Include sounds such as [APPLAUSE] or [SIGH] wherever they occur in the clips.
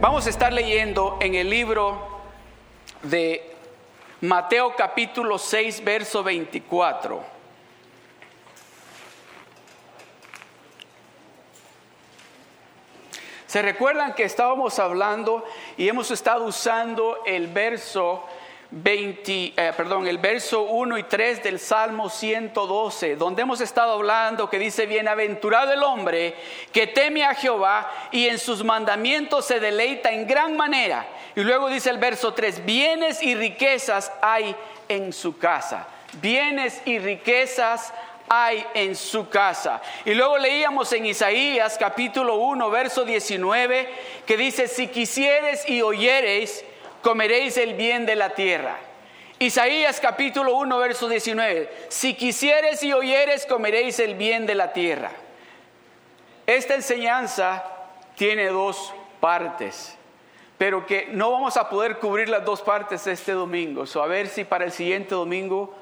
vamos a estar leyendo en el libro de Mateo capítulo 6, verso 24. ¿Se recuerdan que estábamos hablando y hemos estado usando el verso 20, eh, perdón, el verso 1 y 3 del Salmo 112, donde hemos estado hablando que dice, bienaventurado el hombre que teme a Jehová y en sus mandamientos se deleita en gran manera. Y luego dice el verso 3, bienes y riquezas hay en su casa. Bienes y riquezas hay en su casa. Y luego leíamos en Isaías capítulo 1, verso 19, que dice, si quisieres y oyereis, comeréis el bien de la tierra. Isaías capítulo 1, verso 19. Si quisieres y oyeres, comeréis el bien de la tierra. Esta enseñanza tiene dos partes, pero que no vamos a poder cubrir las dos partes este domingo. So, a ver si para el siguiente domingo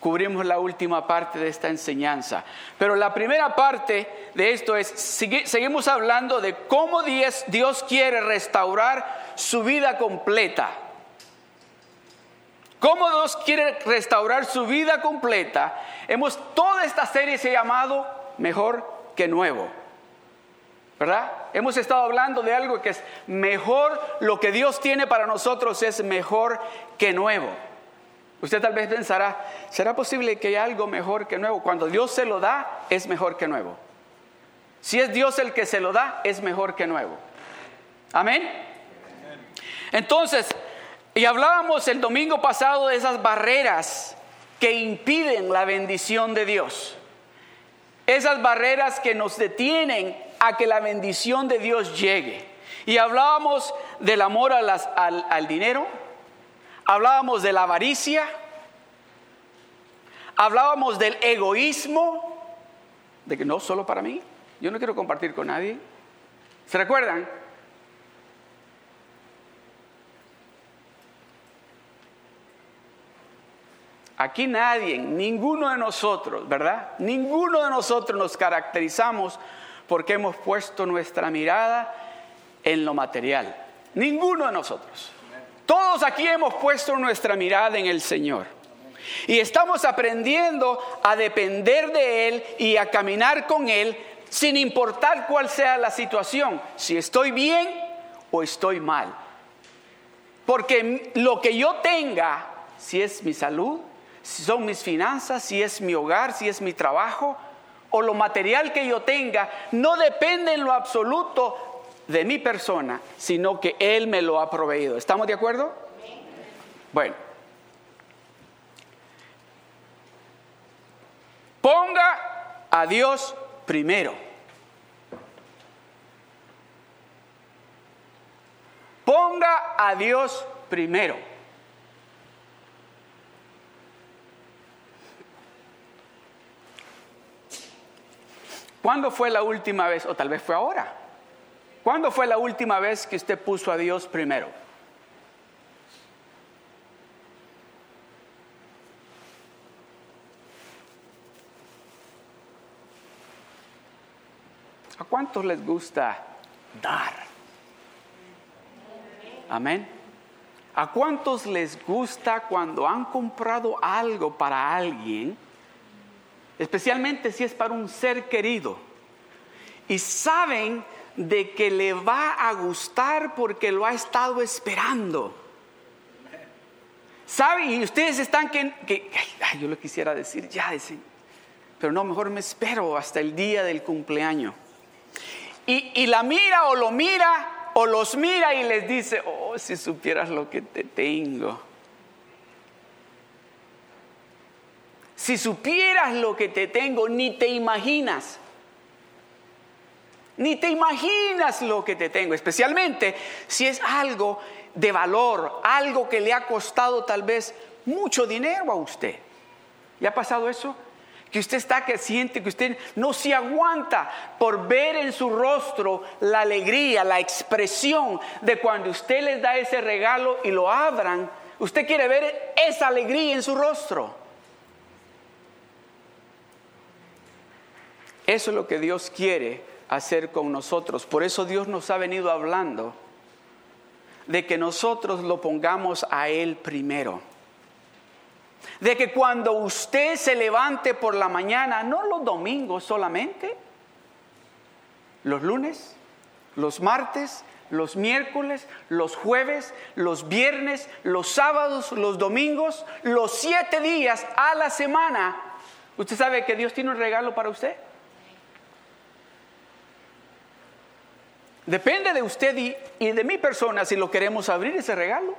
cubrimos la última parte de esta enseñanza. Pero la primera parte de esto es, seguimos hablando de cómo Dios, Dios quiere restaurar su vida completa. ¿Cómo Dios quiere restaurar su vida completa? Hemos, toda esta serie se ha llamado Mejor que Nuevo. ¿Verdad? Hemos estado hablando de algo que es mejor, lo que Dios tiene para nosotros es mejor que nuevo. Usted tal vez pensará, ¿será posible que haya algo mejor que nuevo? Cuando Dios se lo da, es mejor que nuevo. Si es Dios el que se lo da, es mejor que nuevo. Amén. Entonces, y hablábamos el domingo pasado de esas barreras que impiden la bendición de Dios. Esas barreras que nos detienen a que la bendición de Dios llegue. Y hablábamos del amor al, al dinero, hablábamos de la avaricia, hablábamos del egoísmo, de que no solo para mí, yo no quiero compartir con nadie. ¿Se recuerdan? Aquí nadie, ninguno de nosotros, ¿verdad? Ninguno de nosotros nos caracterizamos porque hemos puesto nuestra mirada en lo material. Ninguno de nosotros. Todos aquí hemos puesto nuestra mirada en el Señor. Y estamos aprendiendo a depender de Él y a caminar con Él sin importar cuál sea la situación, si estoy bien o estoy mal. Porque lo que yo tenga, si es mi salud, si son mis finanzas, si es mi hogar, si es mi trabajo o lo material que yo tenga, no depende en lo absoluto de mi persona, sino que Él me lo ha proveído. ¿Estamos de acuerdo? Bueno. Ponga a Dios primero. Ponga a Dios primero. ¿Cuándo fue la última vez, o tal vez fue ahora? ¿Cuándo fue la última vez que usted puso a Dios primero? ¿A cuántos les gusta dar? Amén. ¿A cuántos les gusta cuando han comprado algo para alguien? Especialmente si es para un ser querido, y saben de que le va a gustar porque lo ha estado esperando. ¿Saben? Y ustedes están que, ay, yo lo quisiera decir ya, pero no, mejor me espero hasta el día del cumpleaños. Y, y la mira o lo mira o los mira y les dice, oh, si supieras lo que te tengo. Si supieras lo que te tengo, ni te imaginas. Ni te imaginas lo que te tengo, especialmente si es algo de valor, algo que le ha costado tal vez mucho dinero a usted. ¿Le ha pasado eso? Que usted está que siente que usted no se aguanta por ver en su rostro la alegría, la expresión de cuando usted les da ese regalo y lo abran. Usted quiere ver esa alegría en su rostro. Eso es lo que Dios quiere hacer con nosotros. Por eso Dios nos ha venido hablando de que nosotros lo pongamos a Él primero. De que cuando usted se levante por la mañana, no los domingos solamente, los lunes, los martes, los miércoles, los jueves, los viernes, los sábados, los domingos, los siete días a la semana, ¿usted sabe que Dios tiene un regalo para usted? Depende de usted y, de mi persona si lo queremos abrir ese regalo.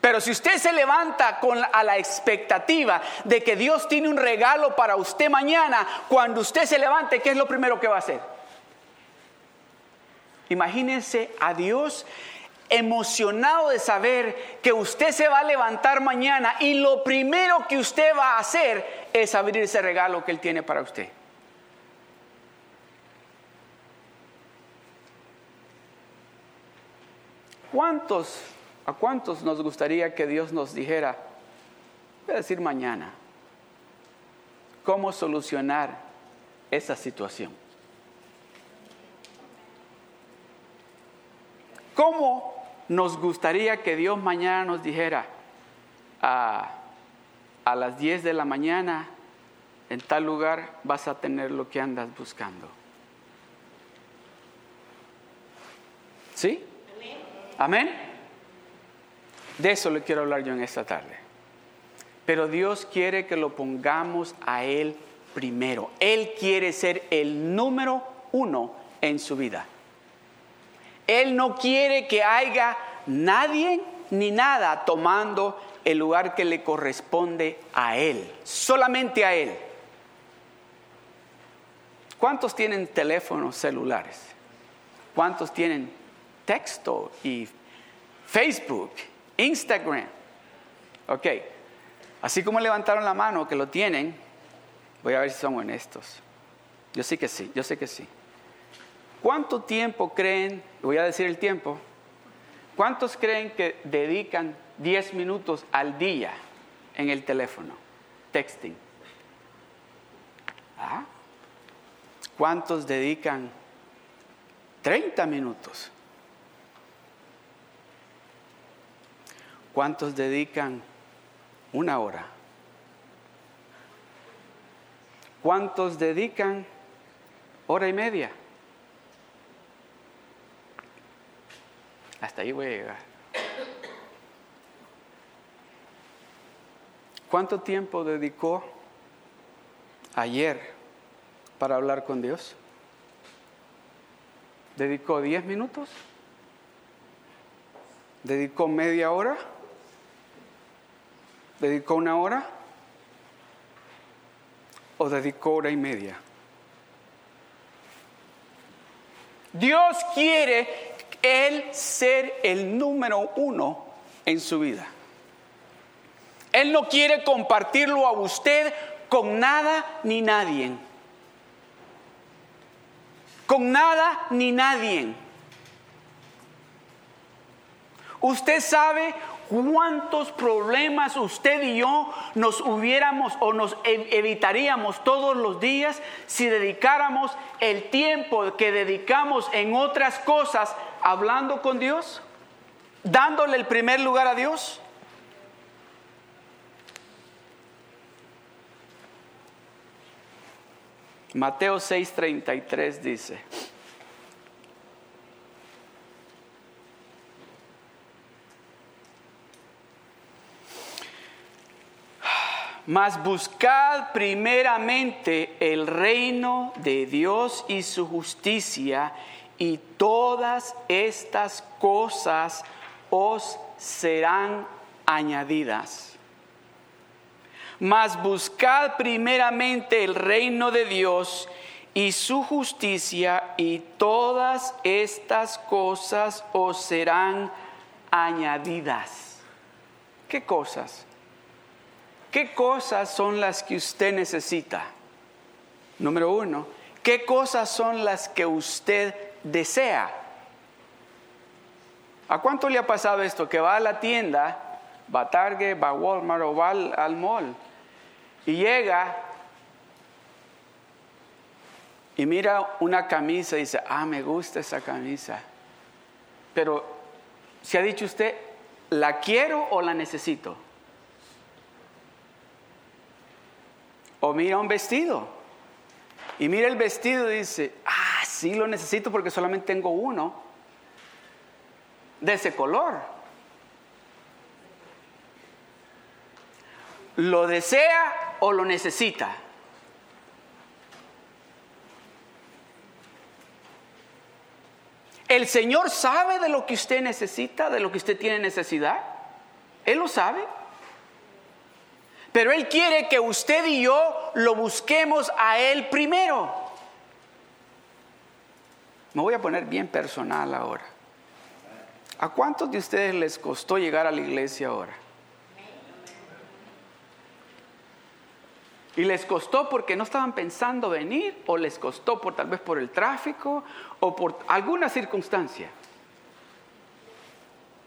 Pero si usted se levanta con a la expectativa de que Dios tiene un regalo para usted mañana, cuando usted se levante, ¿qué es lo primero que va a hacer? Imagínense a Dios emocionado de saber que usted se va a levantar mañana y lo primero que usted va a hacer es abrir ese regalo que Él tiene para usted. ¿Cuántos, a cuántos nos gustaría que Dios nos dijera, voy a decir mañana, cómo solucionar esa situación? ¿Cómo nos gustaría que Dios mañana nos dijera a, a las 10 de la mañana en tal lugar vas a tener lo que andas buscando? ¿Sí? Amén. De eso le quiero hablar yo en esta tarde. Pero Dios quiere que lo pongamos a Él primero. Él quiere ser el número uno en su vida. Él no quiere que haya nadie ni nada tomando el lugar que le corresponde a Él, solamente a Él. ¿Cuántos tienen teléfonos celulares? ¿Cuántos tienen texto y Facebook, Instagram. Ok, así como levantaron la mano que lo tienen, voy a ver si son honestos. Yo sé que sí, yo sé que sí. ¿Cuánto tiempo creen, voy a decir el tiempo, cuántos creen que dedican 10 minutos al día en el teléfono, texting? ¿Ah? ¿Cuántos dedican 30 minutos? ¿Cuántos dedican una hora? ¿Cuántos dedican hora y media? Hasta ahí voy a llegar. ¿Cuánto tiempo dedicó ayer para hablar con Dios? ¿Dedicó 10 minutos? ¿Dedicó media hora? ¿Dedicó una hora? ¿O dedicó hora y media? Dios quiere Él ser el número uno en su vida. Él no quiere compartirlo a usted con nada ni nadie. Con nada ni nadie. Usted sabe cuántos problemas usted y yo nos hubiéramos o nos evitaríamos todos los días si dedicáramos el tiempo que dedicamos en otras cosas hablando con Dios, dándole el primer lugar a Dios. Mateo 6:33 dice, Mas buscad primeramente el reino de Dios y su justicia, y todas estas cosas os serán añadidas. Mas buscad primeramente el reino de Dios y su justicia, y todas estas cosas os serán añadidas. ¿Qué cosas? ¿Qué cosas son las que usted necesita? Número uno, ¿qué cosas son las que usted desea? ¿A cuánto le ha pasado esto? Que va a la tienda, va a Target, va a Walmart o va al, al mall y llega y mira una camisa y dice, ah, me gusta esa camisa. Pero, ¿se ha dicho usted, la quiero o la necesito? O mira un vestido. Y mira el vestido y dice, ah, sí lo necesito porque solamente tengo uno de ese color. ¿Lo desea o lo necesita? El Señor sabe de lo que usted necesita, de lo que usted tiene necesidad. Él lo sabe. Pero Él quiere que usted y yo lo busquemos a Él primero. Me voy a poner bien personal ahora. ¿A cuántos de ustedes les costó llegar a la iglesia ahora? Y les costó porque no estaban pensando venir o les costó por tal vez por el tráfico o por alguna circunstancia.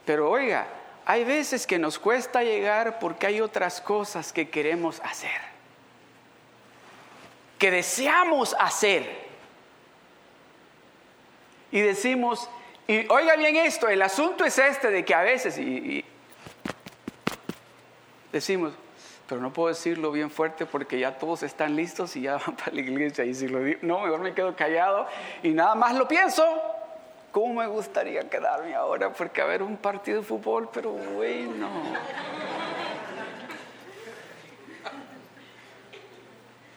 Pero oiga, hay veces que nos cuesta llegar porque hay otras cosas que queremos hacer, que deseamos hacer. Y decimos, y oiga bien esto, el asunto es este de que a veces, y decimos, pero no puedo decirlo bien fuerte porque ya todos están listos y ya [LAUGHS] van para la iglesia. Y si lo digo, no, mejor me quedo callado y nada más lo pienso. ¿Cómo me gustaría quedarme ahora? Porque a ver un partido de fútbol, pero bueno.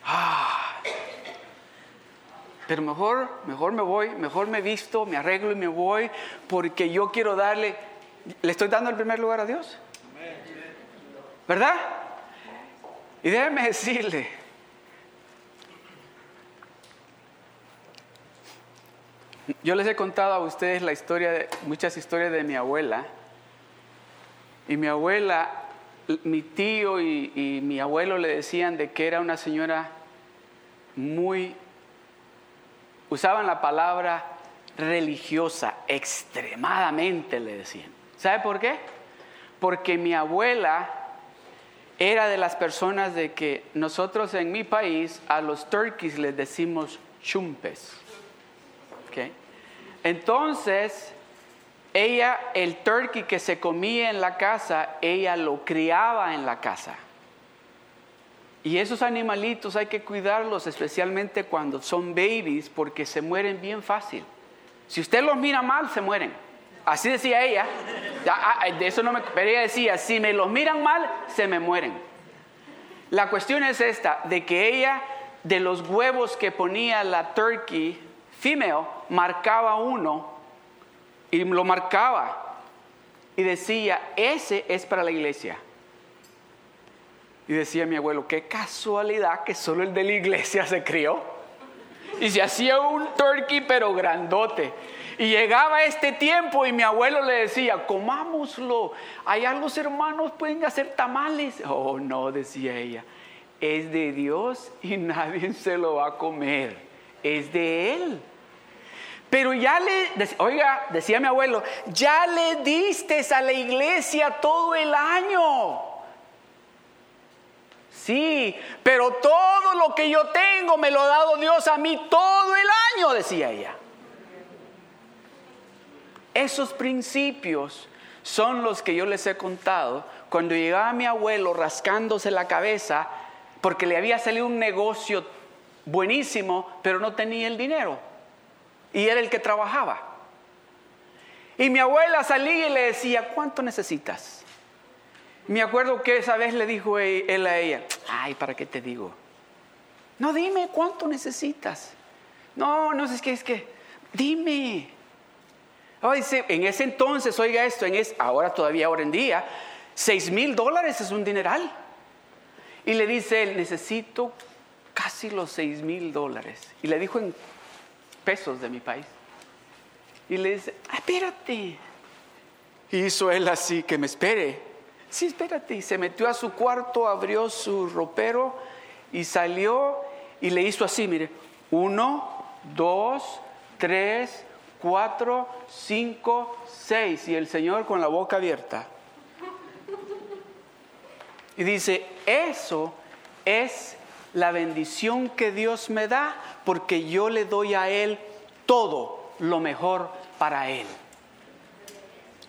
Ah. Pero mejor, mejor me voy, mejor me visto, me arreglo y me voy, porque yo quiero darle, le estoy dando el primer lugar a Dios. ¿Verdad? Y déjeme decirle, yo les he contado a ustedes la historia, de, muchas historias de mi abuela. Y mi abuela, mi tío y, mi abuelo le decían de que era una señora muy, usaban la palabra religiosa, extremadamente le decían. ¿Sabe por qué? Porque mi abuela era de las personas de que nosotros en mi país a los turkeys les decimos chumpes. Entonces, ella, el turkey que se comía en la casa, ella lo criaba en la casa. Y esos animalitos hay que cuidarlos, especialmente cuando son babies, porque se mueren bien fácil. Si usted los mira mal, se mueren. Así decía ella. Ah, de eso no me. Pero ella decía: si me los miran mal, se me mueren. La cuestión es esta: de que ella, de los huevos que ponía la turkey female, marcaba uno y lo marcaba. Y decía: ese es para la iglesia. Y decía mi abuelo: qué casualidad que solo el de la iglesia [LAUGHS] se crió. Y se hacía un turkey, pero grandote. Y llegaba este tiempo y mi abuelo le decía, comámoslo. Allá los hermanos pueden hacer tamales. Oh, no, decía ella. Es de Dios y [LAUGHS] nadie se lo va a comer. Es de Él. Pero ya le, oiga, decía mi abuelo, ya le diste a la iglesia todo el año. Sí, pero todo lo que yo tengo me lo ha dado Dios a mí todo el año, decía ella. Esos principios son los que yo les he contado cuando llegaba mi abuelo rascándose la cabeza porque le había salido un negocio buenísimo, pero no tenía el dinero. Y era el que trabajaba. Y mi abuela salía y le decía, ¿cuánto necesitas? Me acuerdo que esa vez le dijo e-, él a ella, ay, ¿para qué te digo? No, dime cuánto necesitas. No, no, es que, es que, dime en ese entonces, oiga esto, en es, ahora todavía, ahora en día, 6 mil dólares es un dineral. Y le dice él, necesito casi los 6 mil dólares. Y le dijo en pesos de mi país. Y le dice, ah, espérate. Y hizo él así, que me espere. Sí, espérate. Y se metió a su cuarto, abrió su ropero y salió y le hizo así, mire, uno, dos, tres, cuatro, cinco, seis. Y el Señor con la boca abierta. Y dice, eso es la bendición que Dios me da porque yo le doy a Él todo lo mejor para Él.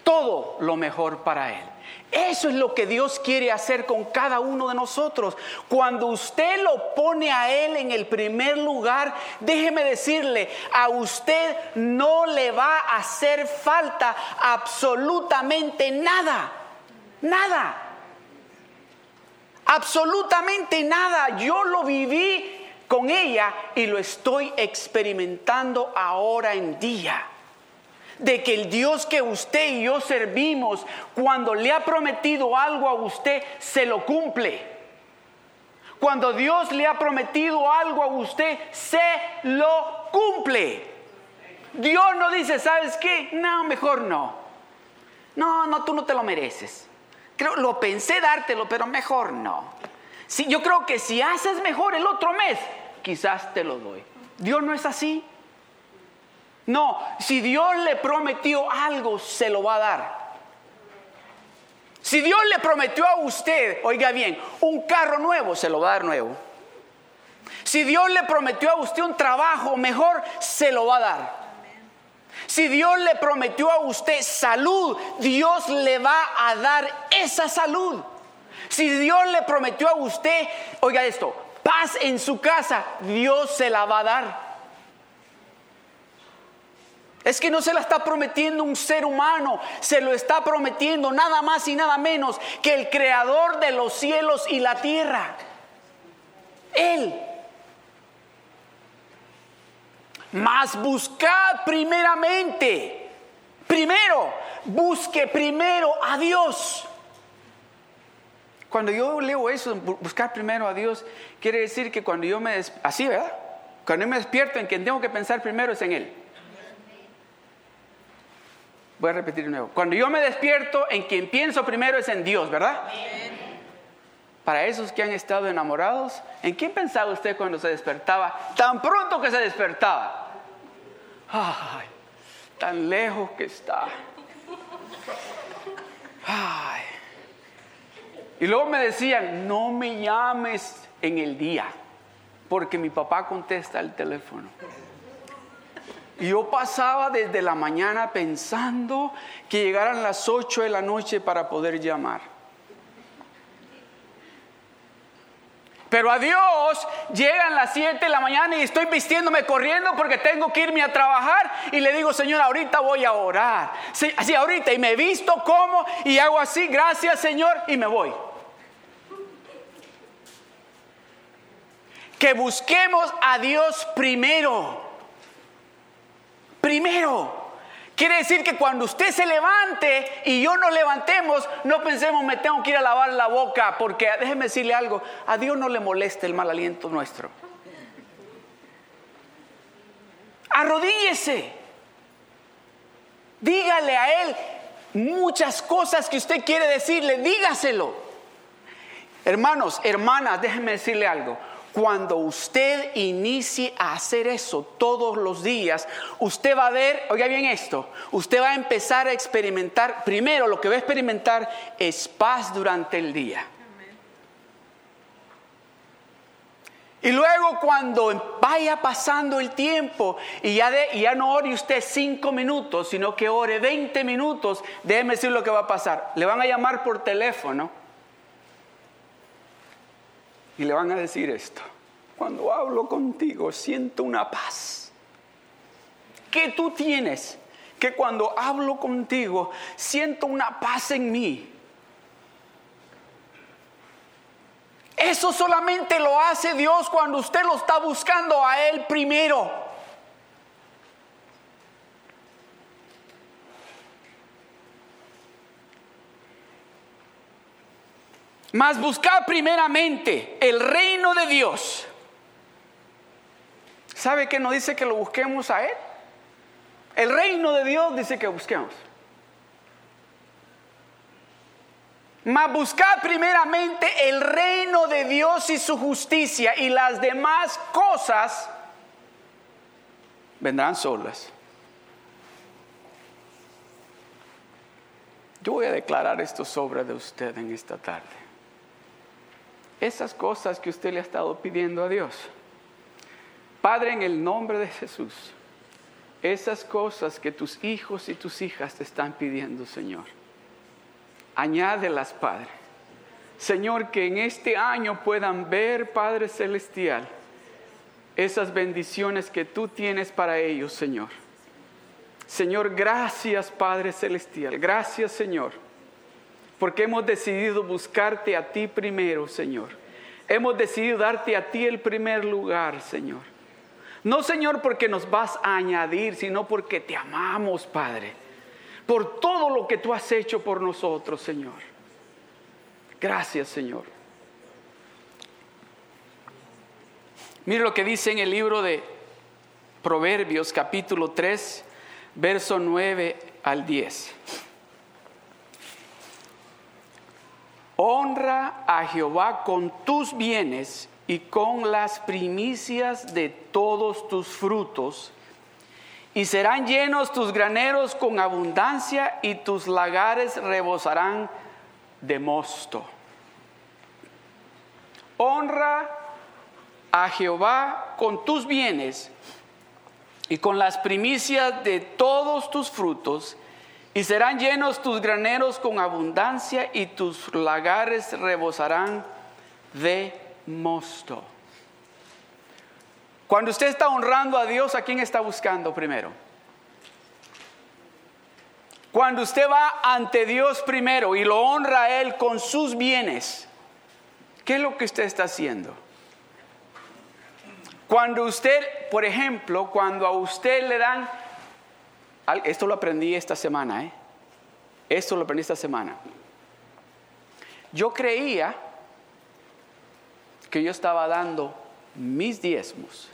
Todo lo mejor para Él. Eso es lo que Dios quiere hacer con cada uno de nosotros. Cuando usted lo pone a Él en el primer lugar, déjeme decirle, a usted no le va a hacer falta absolutamente nada. Nada. Absolutamente nada. Yo lo viví con ella y lo estoy experimentando ahora en día de que el Dios que usted y yo servimos, cuando le ha prometido algo a usted, se lo cumple. Cuando Dios le ha prometido algo a usted, se lo cumple. Dios no dice, ¿sabes qué? No, mejor no. No, no, tú no te lo mereces. Creo, lo pensé dártelo, pero mejor no. Si, yo creo que si haces mejor el otro mes, quizás te lo doy. Dios no es así. No, si Dios le prometió algo, se lo va a dar. Si Dios le prometió a usted, oiga bien, un carro nuevo, se lo va a dar nuevo. Si Dios le prometió a usted un trabajo mejor, se lo va a dar. Si Dios le prometió a usted salud, Dios le va a dar esa salud. Si Dios le prometió a usted, oiga esto, paz en su casa, Dios se la va a dar. Es que no se la está prometiendo un ser humano, se lo está prometiendo nada más y nada menos que el creador de los cielos y la tierra. Él. Mas buscad primeramente, primero, busque primero a Dios. Cuando yo leo eso, buscar primero a Dios, quiere decir que cuando yo me, así, ¿verdad? Cuando yo me despierto en quien tengo que pensar primero es en Él. Voy a repetir de nuevo. Cuando yo me despierto, en quien pienso primero es en Dios, ¿verdad? Para esos que han estado enamorados, ¿en quién pensaba usted cuando se despertaba? Tan pronto que se despertaba. Ay, tan lejos que está. Ay. Y luego me decían, no me llames en el día, porque mi papá contesta el teléfono. Y yo pasaba desde la mañana pensando que llegaran las 8 de la noche para poder llamar. Pero a Dios llegan las 7 de la mañana y estoy vistiéndome corriendo porque tengo que irme a trabajar y le digo, Señor, ahorita voy a orar. así ahorita y me visto como y hago así, gracias Señor, y me voy. Que busquemos a Dios primero primero. Quiere decir que cuando usted se levante y yo nos levantemos, no pensemos me tengo que ir a lavar la boca, porque déjeme decirle algo, a Dios no le molesta el mal aliento nuestro. Arrodíllese. Dígale a Él muchas cosas que usted quiere decirle, dígaselo. Hermanos, hermanas, déjenme decirle algo. Cuando usted inicie a hacer eso todos los días, usted va a ver, oiga bien esto, usted va a empezar a experimentar, primero lo que va a experimentar es paz durante el día. Y luego cuando vaya pasando el tiempo y ya, no ore usted cinco minutos, sino que ore 20 minutos, déjeme decir lo que va a pasar. Le van a llamar por teléfono y le van a decir esto. Cuando hablo contigo siento una paz. Que tú tienes? Que cuando hablo contigo siento una paz en mí. Eso solamente lo hace Dios cuando usted lo está buscando a Él primero. Mas buscar primeramente el reino de Dios. ¿Sabe qué nos dice que lo busquemos a Él? El reino de Dios dice que busquemos. Mas buscar primeramente el reino de Dios y su justicia y las demás cosas vendrán solas. Yo voy a declarar esto sobre de usted en esta tarde. Esas cosas que usted le ha estado pidiendo a Dios. Padre, en el nombre de Jesús, esas cosas que tus hijos y tus hijas te están pidiendo, Señor, añádelas, Padre. Señor, que en este año puedan ver, Padre Celestial, esas bendiciones que tú tienes para ellos, Señor. Señor, gracias, Padre Celestial. Gracias, Señor, porque hemos decidido buscarte a ti primero, Señor. Hemos decidido darte a ti el primer lugar, Señor. No, Señor, porque nos vas a añadir, sino porque te amamos, Padre. Por todo lo que tú has hecho por nosotros, Señor. Gracias, Señor. Mire lo que dice en el libro de Proverbios capítulo 3, verso 9 al 10. Honra a Jehová con tus bienes y con las primicias de todos tus frutos, y serán llenos tus graneros con abundancia y tus lagares rebosarán de mosto. Honra a Jehová con tus bienes y con las primicias de todos tus frutos, y serán llenos tus graneros con abundancia y tus lagares rebosarán de mosto. Cuando usted está honrando a Dios, ¿a quién está buscando primero? Cuando usted va ante Dios primero y lo honra a Él con sus bienes, ¿qué es lo que usted está haciendo? Cuando usted, por ejemplo, cuando a usted le dan, esto lo aprendí esta semana, ¿eh? Esto lo aprendí esta semana. Yo creía que yo estaba dando mis diezmos.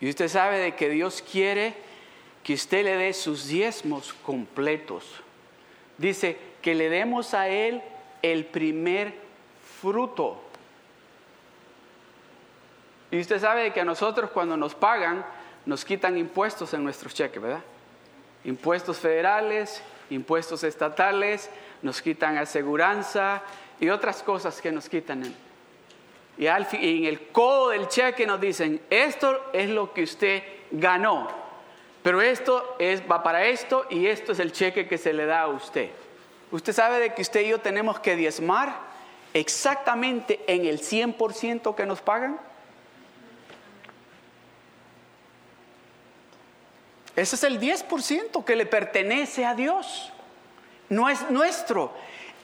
Y usted sabe de que Dios quiere que usted le dé sus diezmos completos. Dice que le demos a Él el primer fruto. Y usted sabe que a nosotros cuando nos pagan, nos quitan impuestos en nuestros cheques, ¿verdad? Impuestos federales, impuestos estatales, nos quitan aseguranza y otras cosas que nos quitan. Y en el codo del cheque nos dicen, esto es lo que usted ganó, pero esto es, va para esto y esto es el cheque que se le da a usted. Usted sabe de que usted y yo tenemos que diezmar exactamente en el 100% que nos pagan. Ese es el 10% que le pertenece a Dios. No es nuestro.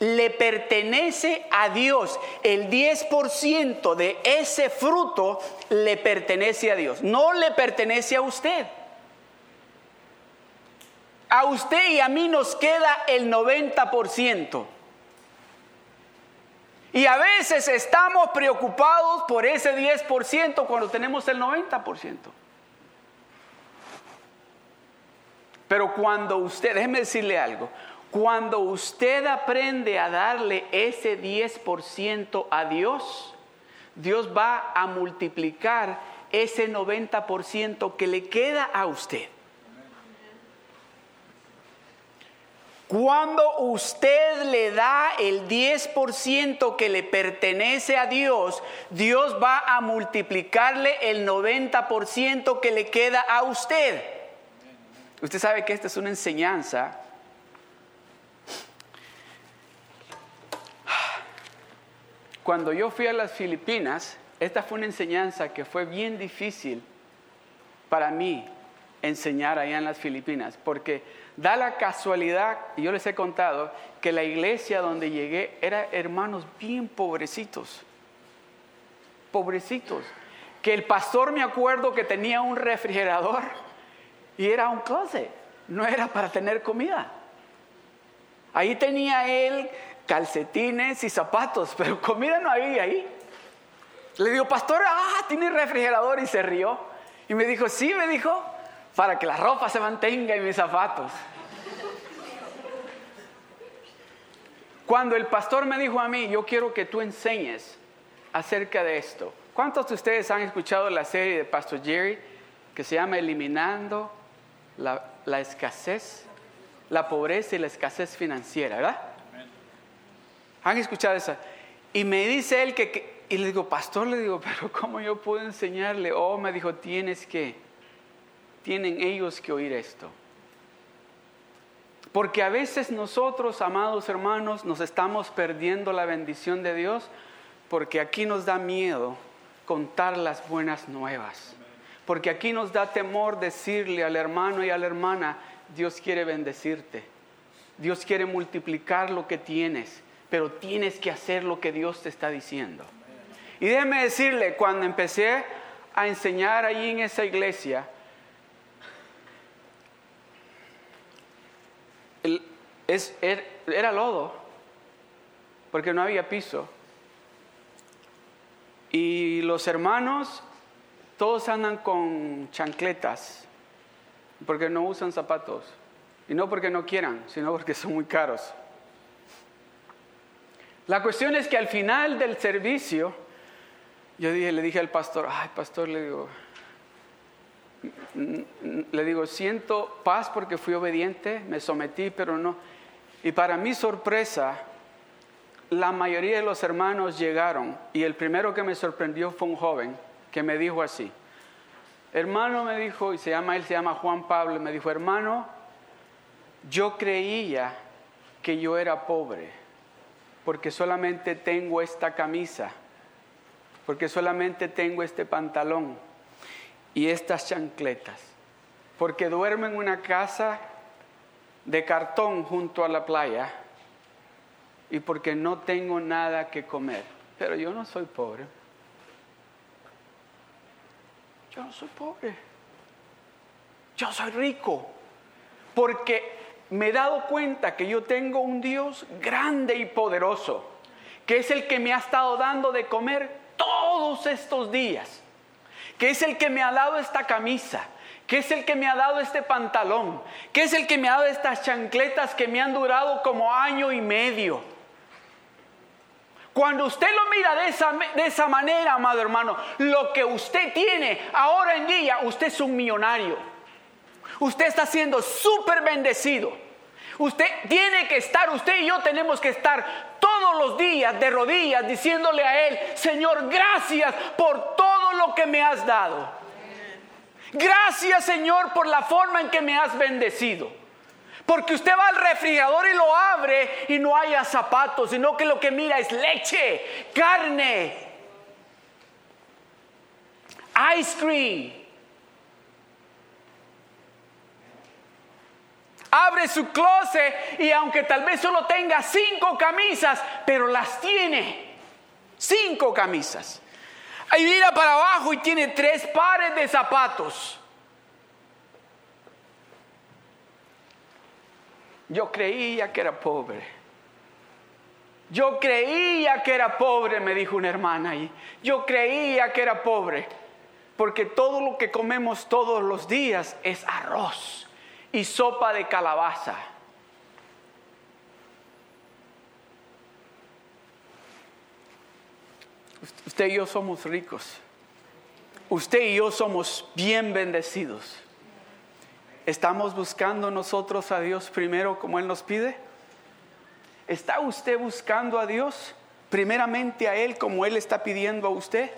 Le pertenece a Dios. El 10% de ese fruto le pertenece a Dios. No le pertenece a usted. A usted y a mí nos queda el 90%. Y a veces estamos preocupados por ese 10% cuando tenemos el 90%. Pero cuando usted, déjeme decirle algo, cuando usted aprende a darle ese 10% a Dios, Dios va a multiplicar ese 90% que le queda a usted. Cuando usted le da el 10% que le pertenece a Dios, Dios va a multiplicarle el 90% que le queda a usted. Usted sabe que esta es una enseñanza. Cuando yo fui a las Filipinas, esta fue una enseñanza que fue bien difícil para mí enseñar allá en las Filipinas, porque da la casualidad, y yo les he contado, que la iglesia donde llegué era hermanos bien pobrecitos, pobrecitos, que el pastor me acuerdo que tenía un refrigerador y era un closet, no era para tener comida. Ahí tenía él calcetines y zapatos, [LAUGHS] pero comida no había ahí. Le digo, pastor, ah, tiene refrigerador y se rió. Y me dijo, sí, me dijo, para que la ropa se mantenga y mis zapatos. Cuando el pastor me dijo a mí, yo quiero que tú enseñes acerca de esto. ¿Cuántos de ustedes han escuchado la serie de Pastor Jerry que se llama Eliminando la, escasez. la pobreza y la escasez financiera, ¿verdad? ¿Han escuchado eso? Y me dice él que, y le digo, pastor, le digo, pero ¿cómo yo puedo enseñarle? Oh, me dijo, tienes que, tienen ellos que oír esto. Porque a veces nosotros, amados hermanos, nos estamos perdiendo la bendición de Dios porque aquí nos da miedo contar las buenas nuevas. Porque aquí nos da temor decirle al hermano y a la hermana, Dios quiere bendecirte. Dios quiere multiplicar lo que tienes, pero tienes que hacer lo que Dios te está diciendo. Y déjeme decirle, cuando empecé a enseñar allí en esa iglesia, era lodo, porque no había piso. Y los hermanos, todos andan con chancletas, porque no usan zapatos. Y no porque no quieran, sino porque son muy caros. La cuestión es que al final del servicio, yo le dije al pastor, ay pastor, le digo, le digo, siento paz porque fui obediente, me sometí, pero no. Y para mi sorpresa, la mayoría de los hermanos llegaron y el primero que me sorprendió fue un joven que me dijo así, hermano me dijo, y se llama, él se llama Juan Pablo, me dijo, hermano, yo creía que yo era pobre porque solamente tengo esta camisa, porque solamente tengo este pantalón y estas chancletas, porque duermo en una casa de cartón junto a la playa y porque no tengo nada que comer. Pero yo no soy pobre. Yo no soy pobre. Yo soy rico. Porque me he dado cuenta que yo tengo un Dios grande y poderoso, que es el que me ha estado dando de comer todos estos días, que es el que me ha dado esta camisa, que es el que me ha dado este pantalón, que es el que me ha dado estas chancletas que me han durado como año y medio. Cuando usted lo mira de esa, de esa manera, amado hermano, lo que usted tiene ahora en día, usted es un millonario. Usted está siendo súper bendecido. Usted tiene que estar, usted y yo tenemos que estar todos los días de rodillas diciéndole a Él, Señor, gracias por todo lo que me has dado. Gracias, Señor, por la forma en que me has bendecido. Porque usted va al refrigerador y lo abre y no haya zapatos, sino que lo que mira es leche, carne, ice cream. Abre su closet y aunque tal vez solo tenga cinco camisas, pero las tiene. Cinco camisas. Ahí mira para abajo y tiene tres pares de zapatos. Yo creía que era pobre. Yo creía que era pobre, me dijo una hermana ahí. Yo creía que era pobre. Porque todo lo que comemos todos los días es arroz y sopa de calabaza. Usted y yo somos ricos. Usted y yo somos bien bendecidos. ¿Estamos buscando nosotros a Dios primero como Él nos pide? ¿Está usted buscando a Dios primeramente a Él como Él está pidiendo a usted?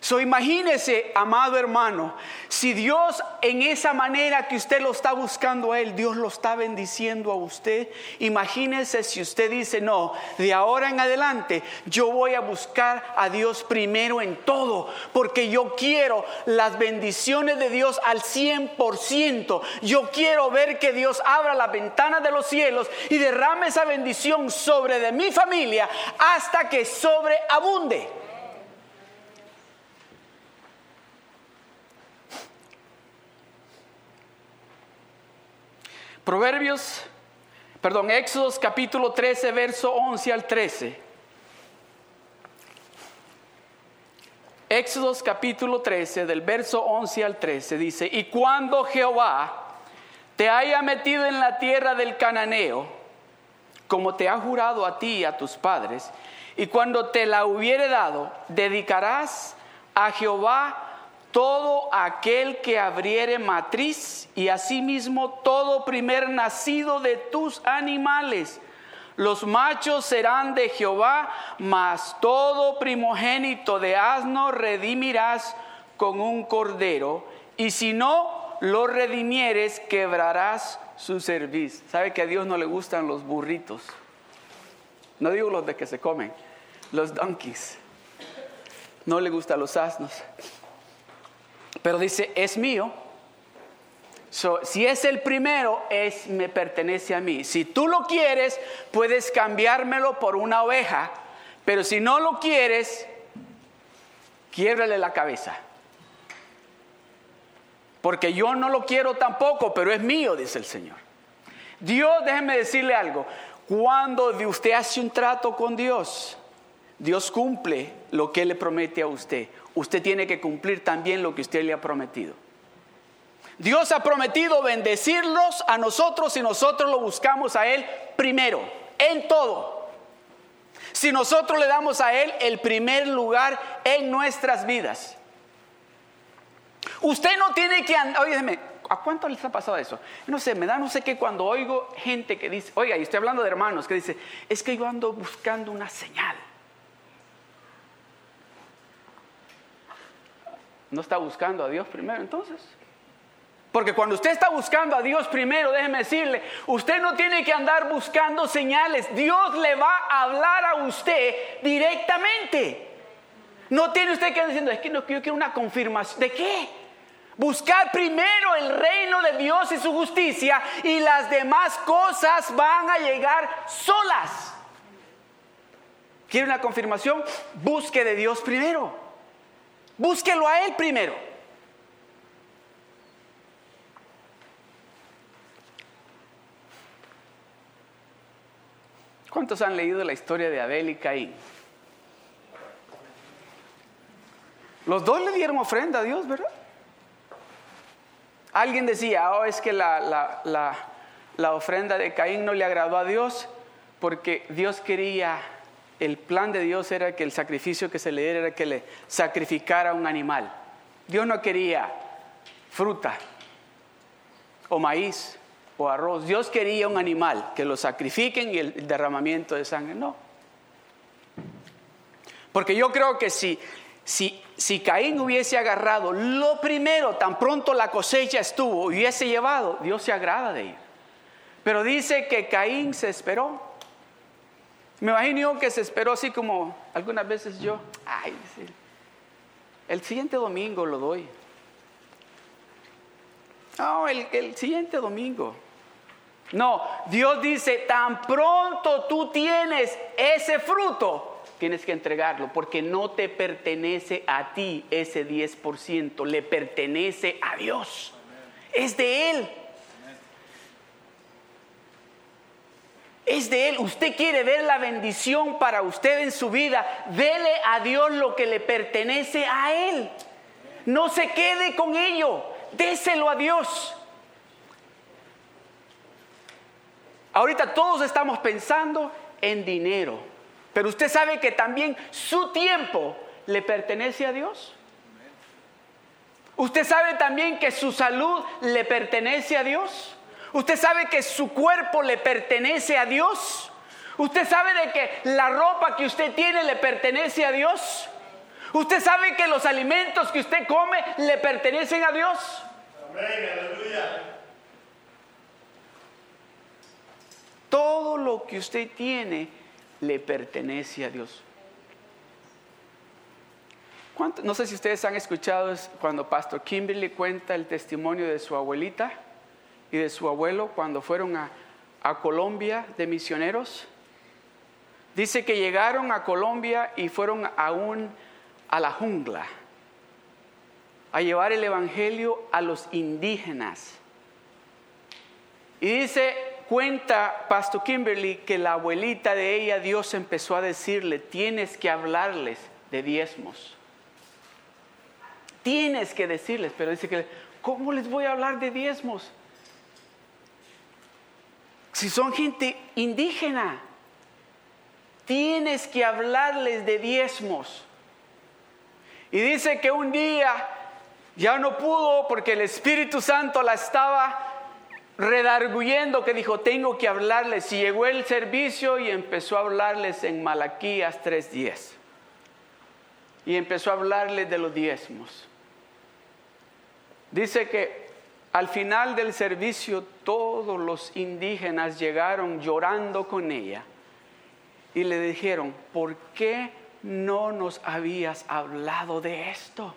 So imagínese, amado hermano, si Dios en esa manera que usted lo está buscando a Él, Dios lo está bendiciendo a usted. Imagínese si usted dice, no, de ahora en adelante yo voy a buscar a Dios primero en todo, porque yo quiero las bendiciones de Dios al 100%. Yo quiero ver que Dios abra la ventana de los cielos y derrame esa bendición sobre de mi familia hasta que sobreabunde. Proverbios, perdón, Éxodos capítulo 13, verso 11 al 13. Éxodos capítulo 13, del verso 11 al 13, dice, y cuando Jehová te haya metido en la tierra del cananeo, como te ha jurado a ti y a tus padres, y cuando te la hubiere dado, dedicarás a Jehová todo aquel que abriere matriz y asimismo todo primer nacido de tus animales. Los machos serán de Jehová, mas todo primogénito de asno redimirás con un cordero, y si no lo redimieres, quebrarás su cerviz. ¿Sabe que a Dios no le gustan los burritos? No digo los de que se comen, los donkeys. No le gustan los asnos. Pero dice, es mío. si es el primero, es, me pertenece a mí. Si tú lo quieres, puedes cambiármelo por una oveja. Pero si no lo quieres, quiebrale la cabeza. Porque yo no lo quiero tampoco, pero es mío, dice el Señor. Dios, déjeme decirle algo. Cuando usted hace un trato con Dios, Dios cumple lo que le promete a usted. Usted tiene que cumplir también lo que usted le ha prometido. Dios ha prometido bendecirlos a nosotros si nosotros lo buscamos a Él primero, en todo. Si nosotros le damos a Él el primer lugar en nuestras vidas. Usted no tiene que andar, oígame, ¿a cuánto les ha pasado eso? No sé, me da no sé qué cuando oigo gente que dice, oiga, y estoy hablando de hermanos, que dice, es que yo ando buscando una señal. ¿No está buscando a Dios primero entonces? Porque cuando usted está buscando a Dios primero, déjeme decirle, usted no tiene que andar buscando señales. Dios le va a hablar a usted directamente. No tiene usted que decir, es que no, yo quiero una confirmación. ¿De qué? Buscar primero el reino de Dios y su justicia y las demás cosas van a llegar solas. ¿Quiere una confirmación? Busque de Dios primero. Búsquelo a Él primero. ¿Cuántos han leído la historia de Abel y Caín? Los dos le dieron ofrenda a Dios, ¿verdad? Alguien decía, oh, es que la, la, ofrenda de Caín no le agradó a Dios porque Dios quería, el plan de Dios era que el sacrificio que se le diera era que le sacrificara un animal. Dios no quería fruta o maíz o arroz. Dios quería un animal, que lo sacrifiquen y el derramamiento de sangre. No. Porque yo creo que si si, si Caín hubiese agarrado lo primero, tan pronto la cosecha estuvo, hubiese llevado, Dios se agrada de él. Pero dice que Caín se esperó. Me imagino que se esperó así como algunas veces yo, ay, el siguiente domingo lo doy. No, el, el siguiente domingo. No, Dios dice, tan pronto tú tienes ese fruto, tienes que entregarlo porque no te pertenece a ti ese 10%, le pertenece a Dios. Es de Él. Es de Él. Usted quiere ver la bendición para usted en su vida. Dele a Dios lo que le pertenece a Él. No se quede con ello. Déselo a Dios. Ahorita todos estamos pensando en dinero. Pero usted sabe que también su tiempo le pertenece a Dios. Usted sabe también que su salud le pertenece a Dios. Usted sabe que su cuerpo le pertenece a Dios. Usted sabe de que la ropa que usted tiene le pertenece a Dios. Usted sabe que los alimentos que usted come le pertenecen a Dios. Amén, aleluya. Todo lo que usted tiene le pertenece a Dios. No sé si ustedes han escuchado cuando Pastor Kimberly cuenta el testimonio de su abuelita y de su abuelo cuando fueron a, a Colombia de misioneros. Dice que llegaron a Colombia y fueron aún a la jungla a llevar el Evangelio a los indígenas. Y dice cuenta Pastor Kimberly que la abuelita de ella, Dios empezó a decirle, tienes que hablarles de diezmos. Tienes que decirles, pero dice que, ¿cómo les voy a hablar de diezmos? Si son gente indígena, tienes que hablarles de diezmos. Y dice que un día Ya no pudo porque el Espíritu Santo la estaba redarguyendo que dijo, tengo que hablarles. Y llegó el servicio y empezó a hablarles en Malaquías 3.10. Y empezó a hablarles de los diezmos. Dice que al final del servicio todos los indígenas llegaron llorando con ella y le dijeron, ¿por qué no nos habías hablado de esto?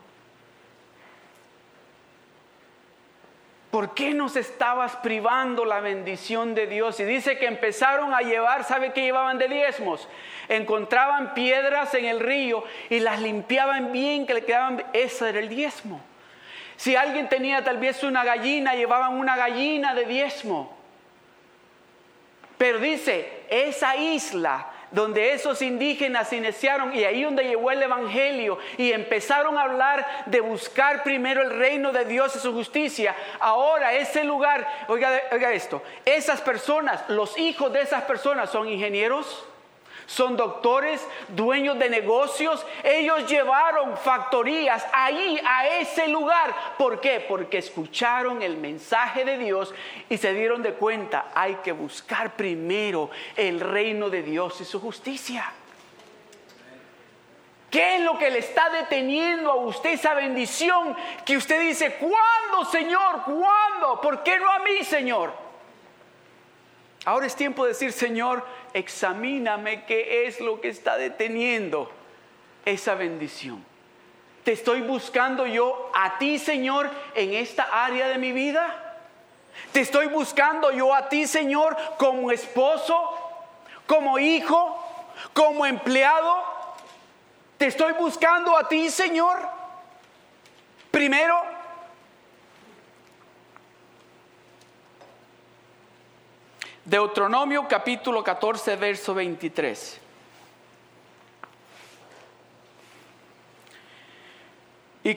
¿Por qué nos estabas privando la bendición de Dios? Y dice que empezaron a llevar, ¿sabe qué llevaban de diezmos? Encontraban piedras en el río y las limpiaban bien, que le quedaban, ese era el diezmo. Si alguien tenía tal vez una gallina, llevaban una gallina de diezmo. Pero dice, esa isla donde esos indígenas iniciaron y ahí donde llegó el Evangelio y empezaron a hablar de buscar primero el reino de Dios y su justicia. Ahora ese lugar, oiga, oiga esto, esas personas, los hijos de esas personas son ingenieros, son doctores, dueños de negocios. Ellos llevaron factorías ahí, a ese lugar. ¿Por qué? Porque escucharon el mensaje de Dios y se dieron de cuenta, hay que buscar primero el reino de Dios y su justicia. ¿Qué es lo que le está deteniendo a usted esa bendición que usted dice, ¿cuándo, Señor? ¿Cuándo? ¿Por qué no a mí, Señor? Ahora es tiempo de decir, Señor, examíname qué es lo que está deteniendo esa bendición. ¿Te estoy buscando yo a ti, Señor, en esta área de mi vida? ¿Te estoy buscando yo a ti, Señor, como esposo, como hijo, como empleado? ¿Te estoy buscando a ti, Señor? Primero, Deuteronomio capítulo 14, verso 23. Y,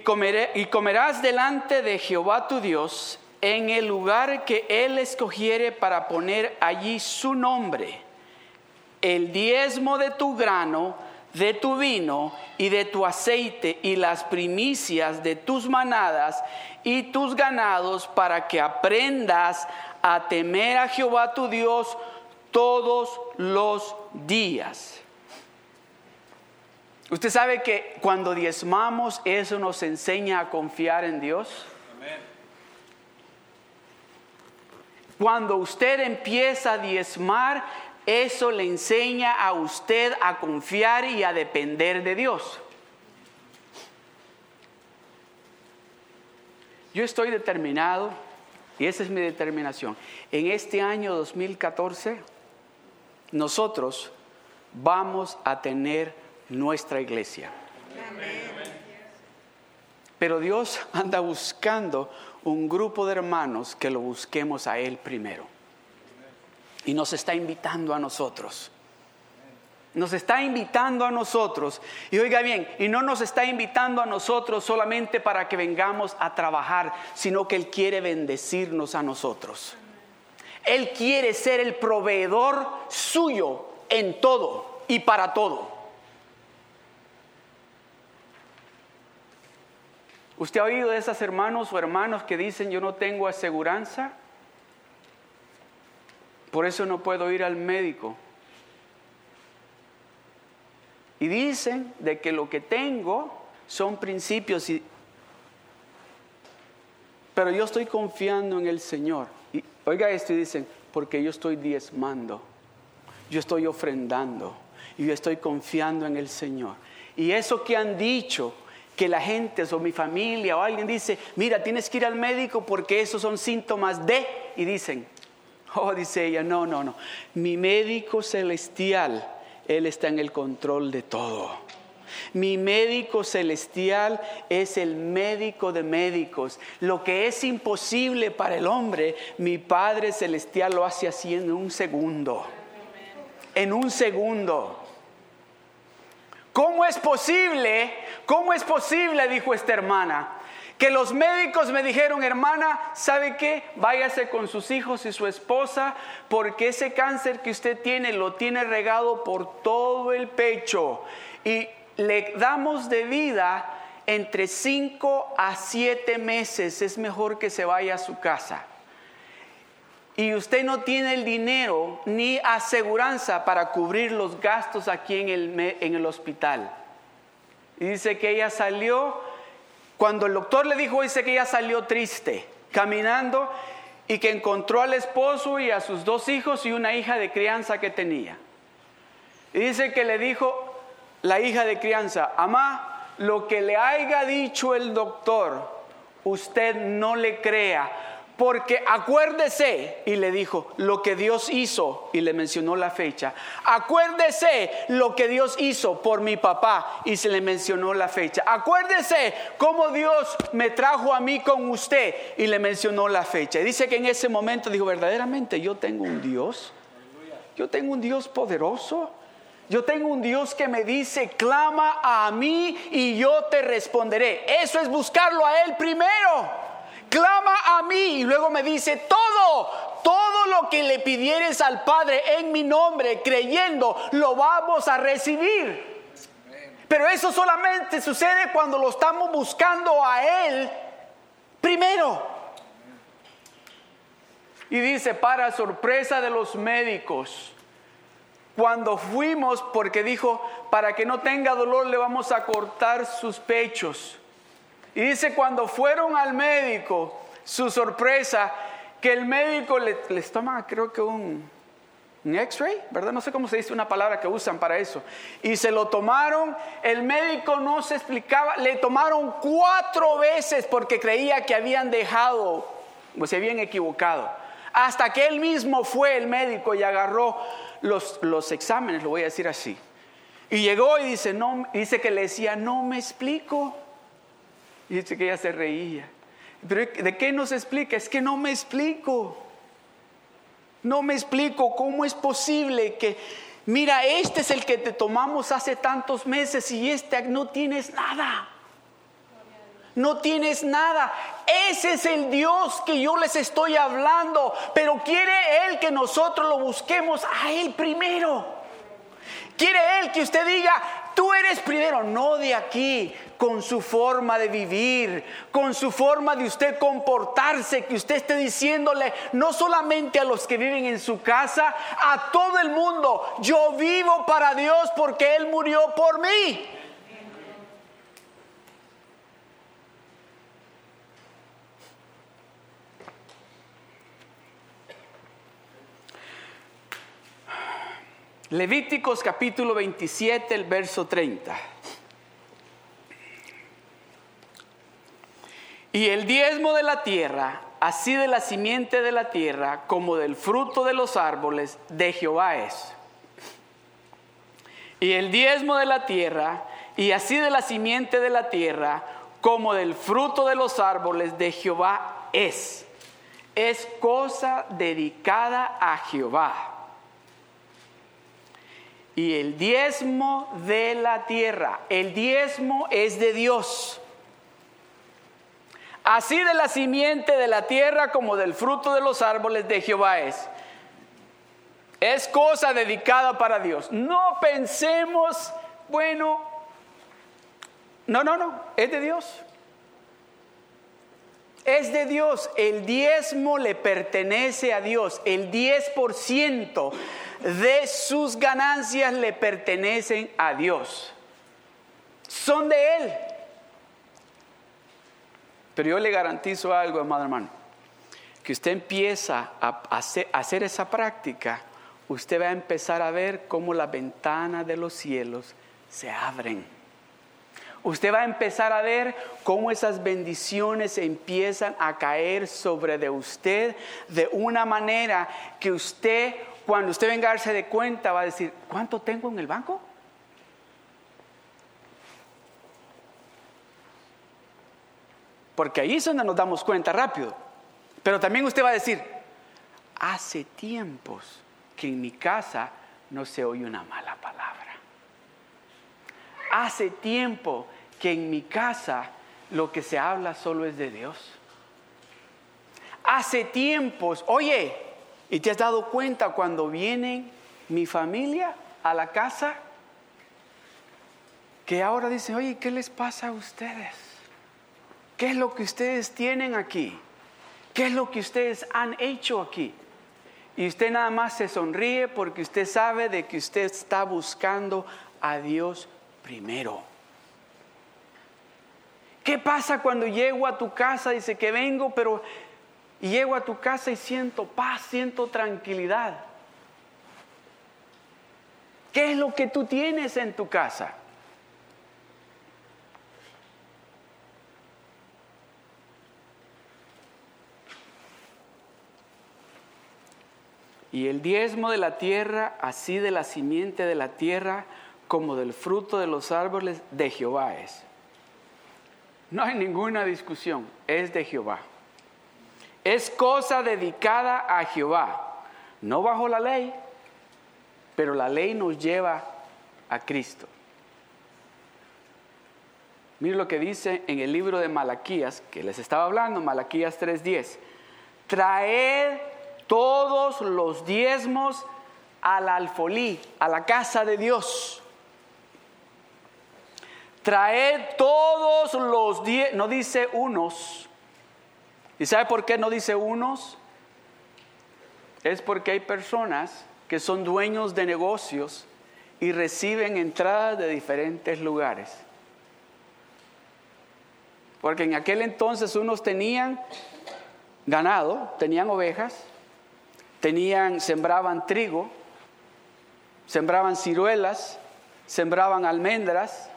y comerás delante de Jehová tu Dios en el lugar que Él escogiere para poner allí su nombre, el diezmo de tu grano, de tu vino y de tu aceite y las primicias de tus manadas y tus ganados para que aprendas a temer a Jehová tu Dios todos los días. Usted sabe que cuando diezmamos eso nos enseña a confiar en Dios. Cuando usted empieza a diezmar, eso le enseña a usted a confiar y a depender de Dios. Yo estoy determinado y esa es mi determinación. En este año 2014, nosotros vamos a tener nuestra iglesia. Pero Dios [LAUGHS] anda buscando un grupo de hermanos que lo busquemos a Él primero. Y nos está invitando a nosotros. Nos está invitando a nosotros. Y oiga bien, y no nos está invitando a nosotros solamente para que vengamos a trabajar, sino que Él quiere bendecirnos a nosotros. Él quiere ser el proveedor suyo en todo y para todo. ¿Usted ha oído de esas hermanos o hermanos que dicen yo no tengo aseguranza? Por eso no puedo ir al médico. Y dicen de que lo que tengo son principios, pero yo estoy confiando en el Señor. Y oiga esto y dicen, porque yo estoy diezmando, yo estoy ofrendando y yo estoy confiando en el Señor. Y eso que han dicho, que la gente o mi familia o alguien dice, mira, tienes que ir al médico porque esos son síntomas de, y dicen, oh, dice ella, no, no, no, mi médico celestial él está en el control de todo. Mi médico celestial es el médico de médicos. Lo que es imposible para el hombre, mi Padre celestial lo hace así en un segundo. En un segundo. ¿Cómo es posible? ¿Cómo es posible? Dijo esta hermana que los médicos me dijeron, hermana, ¿sabe qué? Váyase con sus hijos y su esposa, porque ese cáncer que usted tiene lo tiene regado por todo el pecho. Y le damos de vida entre 5 a 7 meses es mejor que se vaya a su casa. Y usted no tiene el dinero ni aseguranza para cubrir los gastos aquí en el, en el hospital. Y dice que ella salió, cuando el doctor le dijo, dice que ella salió triste, caminando y que encontró al esposo y a sus dos hijos y una hija de crianza que tenía. Y dice que le dijo la hija de crianza, amá, lo que le haya dicho el doctor, usted no le crea, porque acuérdese, y le dijo, lo que Dios hizo, y le mencionó la fecha, acuérdese lo que Dios hizo por mi papá, y se le mencionó la fecha, acuérdese cómo Dios me trajo a mí con usted, y le mencionó la fecha. Y dice que en ese momento dijo, verdaderamente yo tengo un Dios, yo tengo un Dios poderoso. Yo tengo un Dios que me dice, clama a mí y yo te responderé. Eso es buscarlo a Él primero. Clama a mí y luego me dice, todo, todo lo que le pidieres al Padre en mi nombre, creyendo, lo vamos a recibir. Pero eso solamente sucede cuando lo estamos buscando a Él primero. Y dice, para sorpresa de los médicos, cuando fuimos, porque dijo, para que no tenga dolor le vamos a cortar sus pechos. Y dice, cuando fueron al médico, su sorpresa, que el médico le, les toma, creo que un, un x-ray, ¿verdad? No sé cómo se dice una palabra que usan para eso. Y se lo tomaron, el médico no se explicaba, le tomaron cuatro veces porque creía que habían dejado o se habían equivocado. Hasta que él mismo fue el médico y agarró los, exámenes, lo voy a decir así. Y llegó y dice, no, dice que le decía, no me explico. Y dice que ella se reía. Pero ¿de qué nos explica? Es que no me explico. No me explico cómo es posible que, mira, este es el que te tomamos hace tantos meses y este no tienes nada. No tienes nada. Ese es el Dios que yo les estoy hablando. Pero quiere Él que nosotros lo busquemos a Él primero. Quiere Él que usted diga, tú eres primero, no de aquí, con su forma de vivir, con su forma de usted comportarse, que usted esté diciéndole, no solamente a los que viven en su casa, a todo el mundo, yo vivo para Dios porque Él murió por mí. Levíticos capítulo 27, el verso 30. Y el diezmo de la tierra, así de la simiente de la tierra como del fruto de los árboles, de Jehová es. Y el diezmo de la tierra, y así de la simiente de la tierra, como del fruto de los árboles, de Jehová es. Es cosa dedicada a Jehová y el diezmo de la tierra. El diezmo es de Dios. Así de la simiente de la tierra como del fruto de los árboles de Jehová es. Es cosa dedicada para Dios. No pensemos, bueno, no, no, no, es de Dios. Es de Dios. El diezmo le pertenece a Dios. El 10% de sus ganancias le pertenecen a Dios. Son de Él. Pero yo le garantizo algo, amado hermano, que usted empieza a hacer, a hacer esa práctica, usted va a empezar a ver cómo las ventanas de los cielos se abren. Usted va a empezar a ver cómo esas bendiciones empiezan a caer sobre de usted de una manera que usted cuando usted venga a darse de cuenta, va a decir, ¿cuánto tengo en el banco? Porque ahí es donde nos damos cuenta rápido. Pero también usted va a decir, hace tiempos que en mi casa no se oye una mala palabra. Hace tiempo que en mi casa lo que se habla solo es de Dios. Hace tiempos, oye, ¿Y te has dado cuenta cuando viene mi familia a la casa? que ahora dicen, oye, ¿qué les pasa a ustedes? ¿Qué es lo que ustedes tienen aquí? ¿Qué es lo que ustedes han hecho aquí? Y usted nada más se sonríe porque usted sabe de que usted está buscando a Dios primero. ¿Qué pasa cuando llego a tu casa? Dice que vengo, pero llego a tu casa y siento paz, siento tranquilidad. ¿Qué es lo que tú tienes en tu casa? Y el diezmo de la tierra, así de la simiente de la tierra, como del fruto de los árboles de Jehová es. No hay ninguna discusión, es de Jehová. Es cosa dedicada a Jehová, no bajo la ley, pero la ley nos lleva a Cristo. Miren lo que dice en el libro de Malaquías, que les estaba hablando, Malaquías 3:10. Traed todos los diezmos al alfolí, a la casa de Dios. Traed todos los diezmos, no dice unos. ¿Y sabe por qué no dice unos? Es porque hay personas que son dueños de negocios y reciben entradas de diferentes lugares. Porque en aquel entonces unos tenían ganado, tenían ovejas, tenían, sembraban trigo, sembraban ciruelas, sembraban almendras.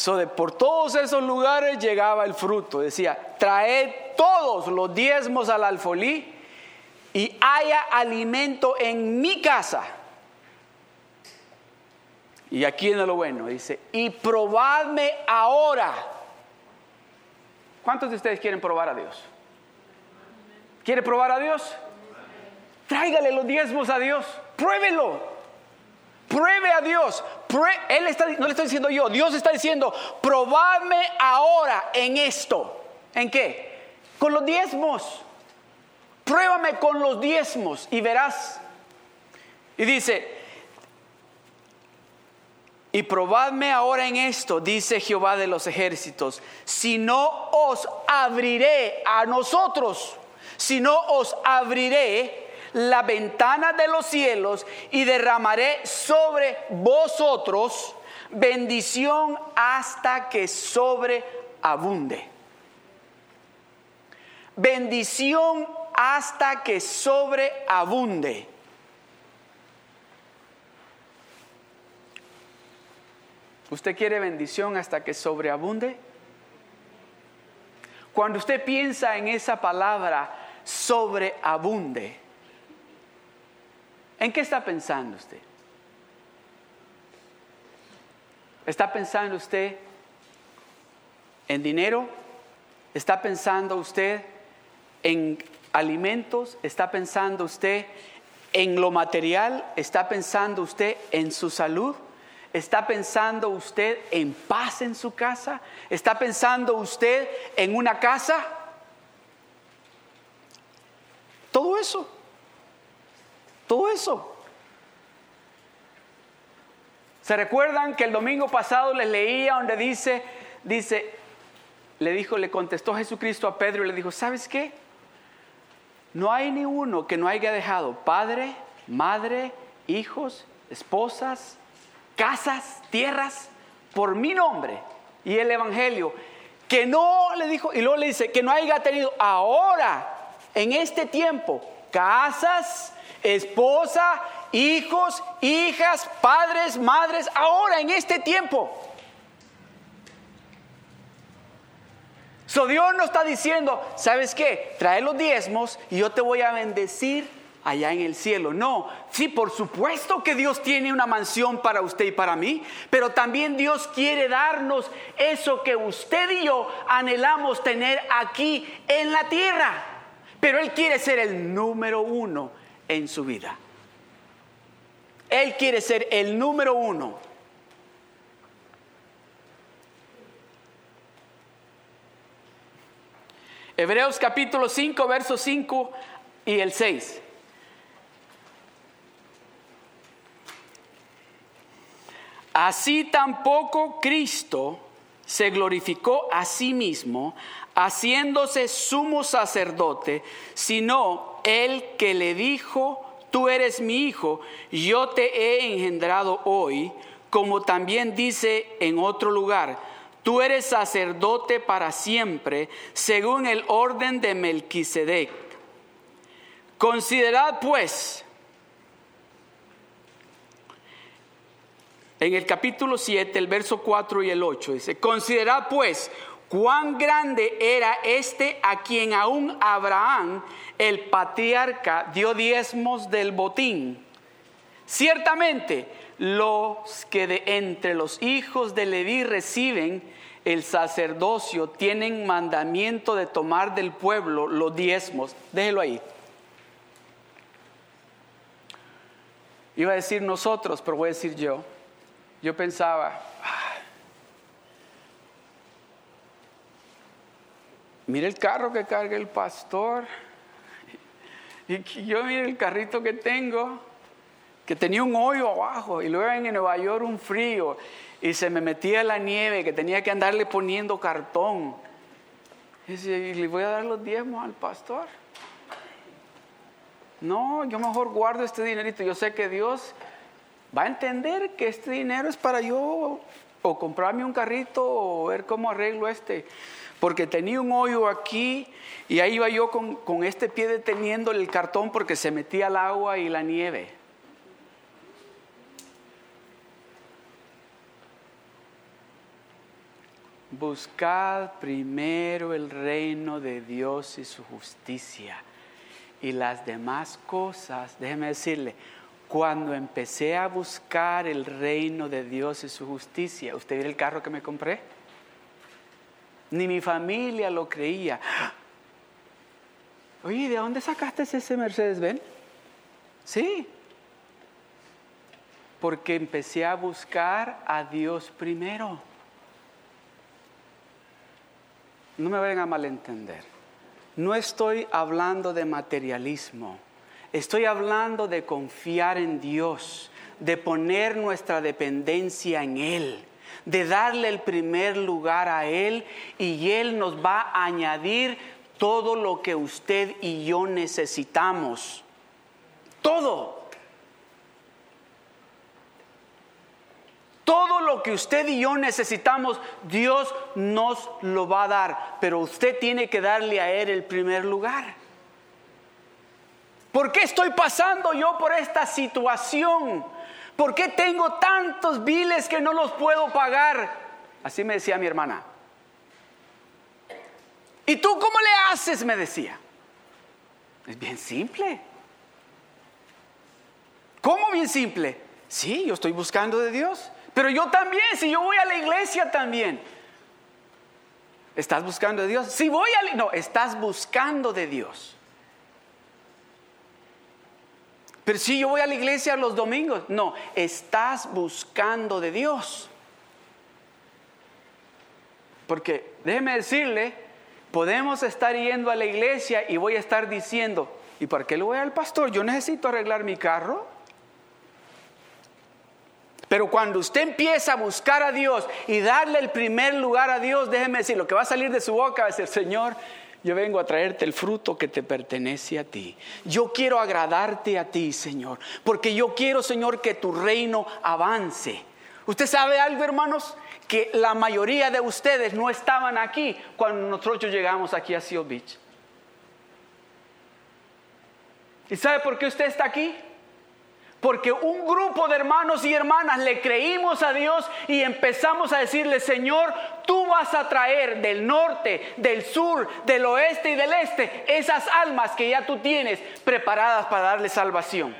So de, por todos esos lugares llegaba el fruto. Decía, traed todos los diezmos al alfolí y haya alimento en mi casa. Y aquí viene lo bueno, dice, y probadme ahora. ¿Cuántos de ustedes quieren probar a Dios? ¿Quiere probar a Dios? Tráigale los diezmos a Dios. Pruébelo. Pruebe a Dios. Él está, no le estoy diciendo yo. Dios está diciendo, probadme ahora en esto. ¿En qué? Con los diezmos. Pruébame con los diezmos y verás. Y dice, y probadme ahora en esto, dice Jehová de los ejércitos, si no os abriré a nosotros, si no os abriré la ventana de los cielos y derramaré sobre vosotros bendición hasta que sobreabunde. Bendición hasta que sobreabunde. ¿Usted quiere bendición hasta que sobreabunde? Cuando usted piensa en esa palabra, sobreabunde, ¿En qué está pensando usted? ¿Está pensando usted en dinero? ¿Está pensando usted en alimentos? ¿Está pensando usted en lo material? ¿Está pensando usted en su salud? ¿Está pensando usted en paz en su casa? ¿Está pensando usted en una casa? Todo eso. Todo eso. ¿Se recuerdan que el domingo pasado les leía donde dice, dice, le dijo, le contestó Jesucristo a Pedro y le dijo, ¿sabes qué? No hay ni uno que no haya dejado padre, madre, hijos, esposas, casas, tierras, por mi nombre y el Evangelio, que no le dijo, y luego le dice, que no haya tenido ahora, en este tiempo, casas, esposa, hijos, hijas, padres, madres, ahora en este tiempo. So Dios no está diciendo, ¿sabes qué? Trae los diezmos y yo te voy a bendecir allá en el cielo. No, sí, por supuesto que Dios tiene una mansión para usted y para mí, pero también Dios quiere darnos eso que usted y yo anhelamos tener aquí en la tierra. Pero Él quiere ser el número uno en su vida. Él quiere ser el número uno. Hebreos capítulo 5, versos 5 y el 6. Así tampoco Cristo se glorificó a sí mismo, haciéndose sumo sacerdote, sino el que le dijo, tú eres mi hijo, yo te he engendrado hoy, como también dice en otro lugar, tú eres sacerdote para siempre, según el orden de Melquisedec. Considerad pues, en el capítulo 7, el verso 4 y el 8, dice, considerad pues cuán grande era este a quien aún Abraham, el patriarca, dio diezmos del botín. Ciertamente, los que de entre los hijos de Leví reciben el sacerdocio tienen mandamiento de tomar del pueblo los diezmos. Déjelo ahí. Iba a decir nosotros, pero voy a decir yo. Yo pensaba, mire el carro que carga el pastor. Y yo mire el carrito que tengo, que tenía un hoyo abajo. Y luego en Nueva York un frío. Y se me metía la nieve, que tenía que andarle poniendo cartón. Y, y le voy a dar los diezmos al pastor. No, yo mejor guardo este dinerito. Yo sé que Dios va a entender que este dinero es para yo o comprarme un carrito o ver cómo arreglo este porque tenía un hoyo aquí y ahí iba yo con, este pie deteniendo el cartón porque se metía el agua y la nieve. Buscad primero el reino de Dios y su justicia. Y las demás cosas, déjeme decirle, cuando empecé a buscar el reino de Dios y su justicia, ¿usted vio el carro que me compré? Ni mi familia lo creía. Oye, ¿de dónde sacaste ese Mercedes-Benz? Sí, porque empecé a buscar a Dios primero. No me vayan a malentender. No estoy hablando de materialismo. Estoy hablando de confiar en Dios, de poner nuestra dependencia en Él de darle el primer lugar a Él y Él nos va a añadir todo lo que usted y yo necesitamos. Todo. Todo lo que usted y yo necesitamos, Dios nos lo va a dar, pero usted tiene que darle a Él el primer lugar. ¿Por qué estoy pasando yo por esta situación? ¿Por qué tengo tantos biles que no los puedo pagar? Así me decía mi hermana. ¿Y tú cómo le haces? Me decía. Es bien simple. ¿Cómo bien simple? Sí, yo estoy buscando de Dios. Pero yo también, si yo voy a la iglesia también. ¿Estás buscando de Dios? Si voy a... No, estás buscando de Dios. Pero si yo voy a la iglesia los domingos, no, estás buscando de Dios. Porque déjeme decirle, podemos estar yendo a la iglesia y voy a estar diciendo, ¿y por qué le voy al pastor? Yo necesito arreglar mi carro. Pero cuando usted empieza a buscar a Dios y darle el primer lugar a Dios, déjeme decir, lo que va a salir de su boca va a ser, Señor, yo vengo a traerte el fruto que te pertenece a ti. Yo quiero agradarte a ti, Señor, porque yo quiero, Señor, que tu reino avance. ¿Usted sabe algo, hermanos? Que la mayoría de ustedes no estaban aquí cuando nosotros llegamos aquí a Seal Beach. ¿Y sabe por qué usted está aquí? Porque un grupo de hermanos y hermanas le creímos a Dios y empezamos a decirle, Señor, tú vas a traer del norte, del sur, del oeste y del este esas almas que ya tú tienes preparadas para darle salvación.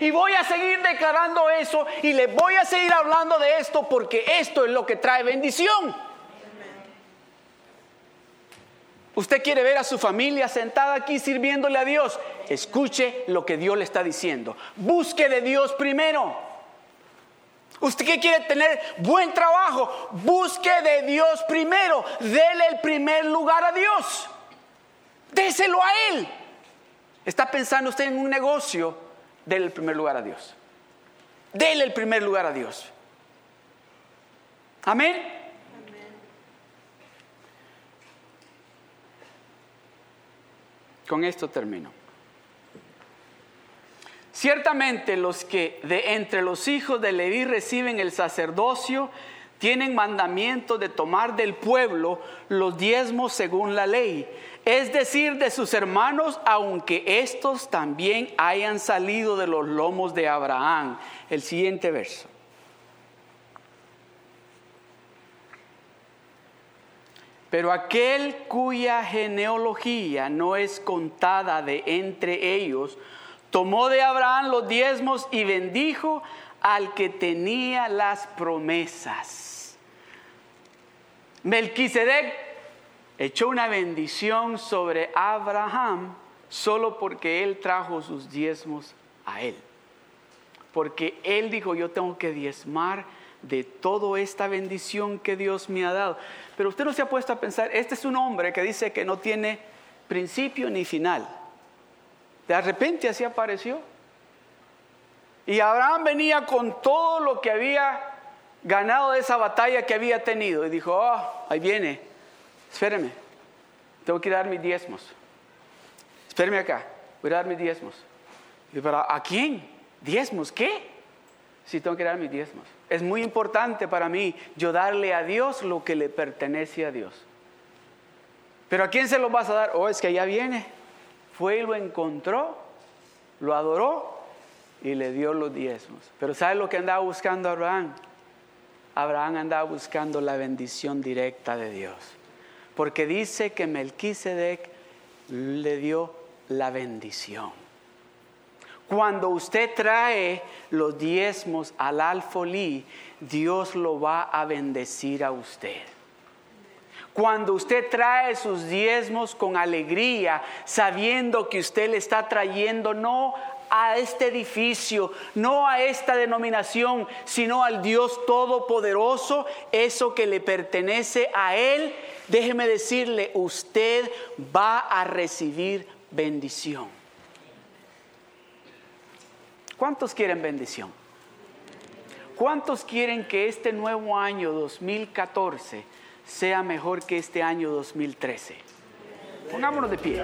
Y voy a seguir declarando eso y le voy a seguir hablando de esto porque esto es lo que trae bendición. Usted quiere ver a su familia sentada aquí sirviéndole a Dios. Escuche lo que Dios le está diciendo. Busque de Dios primero. Usted que quiere tener buen trabajo, busque de Dios primero. Dele el primer lugar a Dios. Déselo a Él. Está pensando usted en un negocio, dele el primer lugar a Dios. Dele el primer lugar a Dios. Amén. Con esto termino. Ciertamente los que de entre los hijos de Leví reciben el sacerdocio tienen mandamiento de tomar del pueblo los diezmos según la ley, es decir, de sus hermanos, aunque estos también hayan salido de los lomos de Abraham. El siguiente verso. Pero aquel cuya genealogía no es contada de entre ellos, tomó de Abraham los diezmos y bendijo al que tenía las promesas. Melquisedec echó una bendición sobre Abraham solo porque él trajo sus diezmos a él. Porque él dijo, yo tengo que diezmar de toda esta bendición que Dios me ha dado. Pero usted no se ha puesto a pensar, este es un hombre que dice que no tiene principio ni final. De repente así apareció. Y Abraham venía con todo lo que había ganado de esa batalla que había tenido. Y dijo, oh, ahí viene, espéreme, tengo que dar mis diezmos. Espéreme acá, voy a dar mis diezmos. Y para ¿a quién? ¿Diezmos? ¿Qué? Si tengo que dar mis diezmos. Es muy importante para mí yo darle a Dios lo que le pertenece a Dios. Pero ¿a quién se lo vas a dar? Oh, es que allá viene. Fue y lo encontró, lo adoró y le dio los diezmos. Pero ¿sabe lo que andaba buscando Abraham? Abraham andaba buscando la bendición directa de Dios. Porque dice que Melquisedec le dio la bendición. Cuando usted trae los diezmos al alfolí, Dios lo va a bendecir a usted. Cuando usted trae sus diezmos con alegría, sabiendo que usted le está trayendo no a este edificio, no a esta denominación, sino al Dios Todopoderoso, eso que le pertenece a Él, déjeme decirle, usted va a recibir bendición. ¿Cuántos quieren bendición? ¿Cuántos quieren que este nuevo año 2014 sea mejor que este año 2013? Pongámonos de pie.